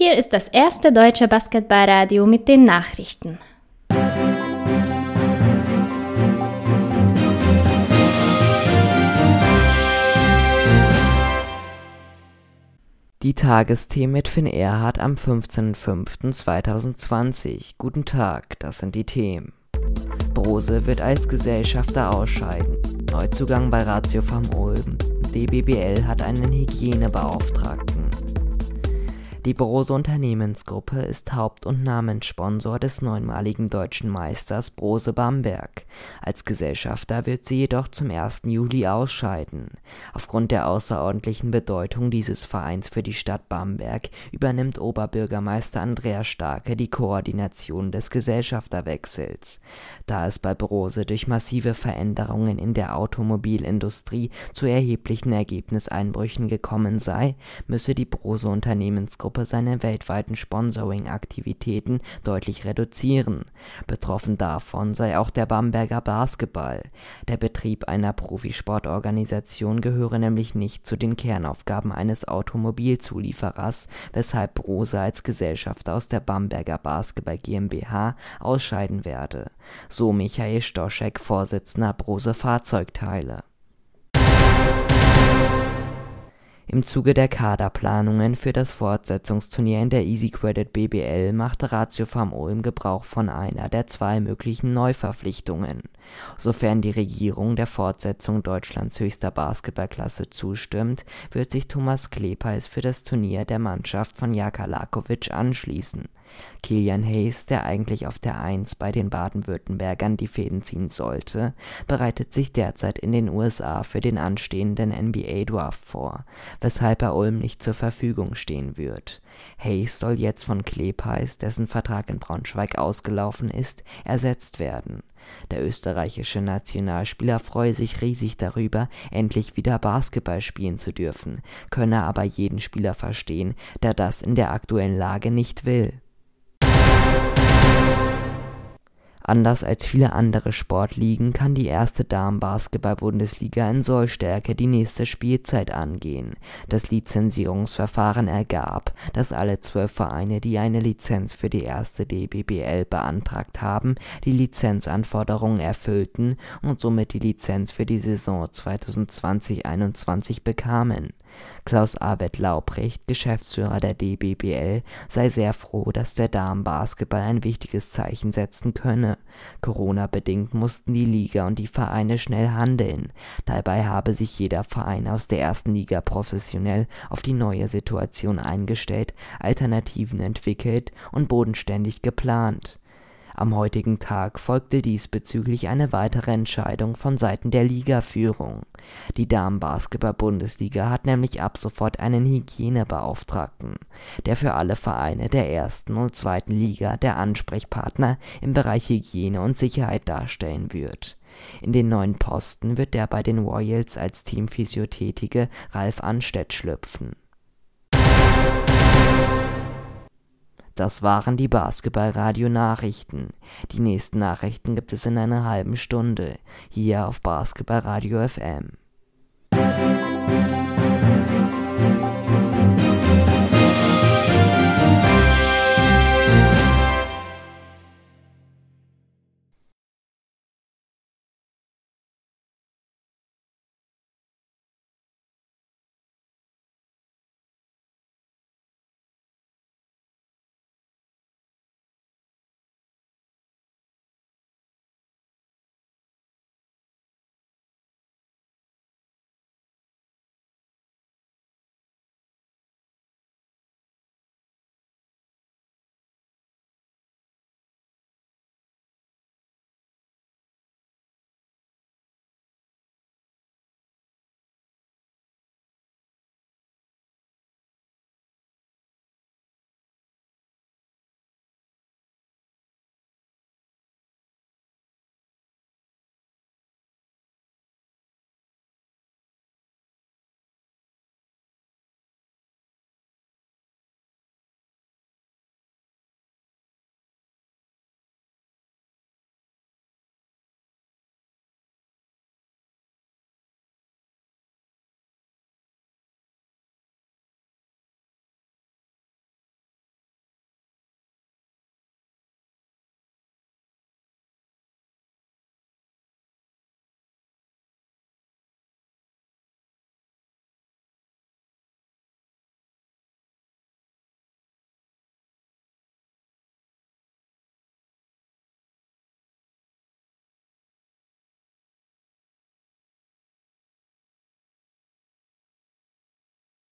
Hier ist das erste deutsche Basketballradio mit den Nachrichten. Die Tagesthemen mit Finn Erhardt am 15.05.2020. Guten Tag, das sind die Themen. Brose wird als Gesellschafter ausscheiden. Neuzugang bei Ratio Farm Ulm. DBBL hat einen Hygienebeauftragten. Die Brose Unternehmensgruppe ist Haupt und Namenssponsor des neunmaligen Deutschen Meisters Brose Bamberg. Als Gesellschafter wird sie jedoch zum 1. Juli ausscheiden. Aufgrund der außerordentlichen Bedeutung dieses Vereins für die Stadt Bamberg übernimmt Oberbürgermeister Andreas Starke die Koordination des Gesellschafterwechsels. Da es bei Brose durch massive Veränderungen in der Automobilindustrie zu erheblichen Ergebniseinbrüchen gekommen sei, müsse die Brose Unternehmensgruppe Gruppe seine weltweiten Sponsoring-Aktivitäten deutlich reduzieren. Betroffen davon sei auch der Bamberger Basketball. Der Betrieb einer Profisportorganisation gehöre nämlich nicht zu den Kernaufgaben eines Automobilzulieferers, weshalb Brose als Gesellschafter aus der Bamberger Basketball GmbH ausscheiden werde. So Michael Stoschek, Vorsitzender Brose Fahrzeugteile Im Zuge der Kaderplanungen für das Fortsetzungsturnier in der EasyCredit BBL machte Ratio Farm Ulm Gebrauch von einer der zwei möglichen Neuverpflichtungen. Sofern die Regierung der Fortsetzung Deutschlands höchster Basketballklasse zustimmt, wird sich Thomas Klepeis für das Turnier der Mannschaft von Jaka Lakovic anschließen Kilian Hayes, der eigentlich auf der Eins bei den Baden-Württembergern die Fäden ziehen sollte, bereitet sich derzeit in den USA für den anstehenden NBA-Draft vor, weshalb er Ulm nicht zur Verfügung stehen wird. Hayes soll jetzt von Klepeis, dessen Vertrag in Braunschweig ausgelaufen ist, ersetzt werden. Der österreichische Nationalspieler freue sich riesig darüber, endlich wieder Basketball spielen zu dürfen, könne aber jeden Spieler verstehen, der das in der aktuellen Lage nicht will Anders als viele andere Sportligen kann die erste Damen-Basketball-Bundesliga in Sollstärke die nächste Spielzeit angehen. Das Lizenzierungsverfahren ergab, dass alle zwölf Vereine, die eine Lizenz für die erste DBBL beantragt haben, die Lizenzanforderungen erfüllten und somit die Lizenz für die Saison 2020/21 bekamen Klaus Abed Lauprecht, Geschäftsführer der DBBL, sei sehr froh, dass der Damenbasketball ein wichtiges Zeichen setzen könne. Corona-bedingt mussten die Liga und die Vereine schnell handeln. Dabei habe sich jeder Verein aus der ersten Liga professionell auf die neue Situation eingestellt, Alternativen entwickelt und bodenständig geplant am heutigen Tag folgte diesbezüglich eine weitere Entscheidung von Seiten der Ligaführung. Die Damenbasketball-Bundesliga hat nämlich ab sofort einen Hygienebeauftragten, der für alle Vereine der ersten und zweiten Liga der Ansprechpartner im Bereich Hygiene und Sicherheit darstellen wird. In den neuen Posten wird der bei den Royals als Teamphysio tätige Ralf Anstedt schlüpfen Das waren die Basketballradio-Nachrichten. Die nächsten Nachrichten gibt es in einer halben Stunde hier auf Basketballradio FM.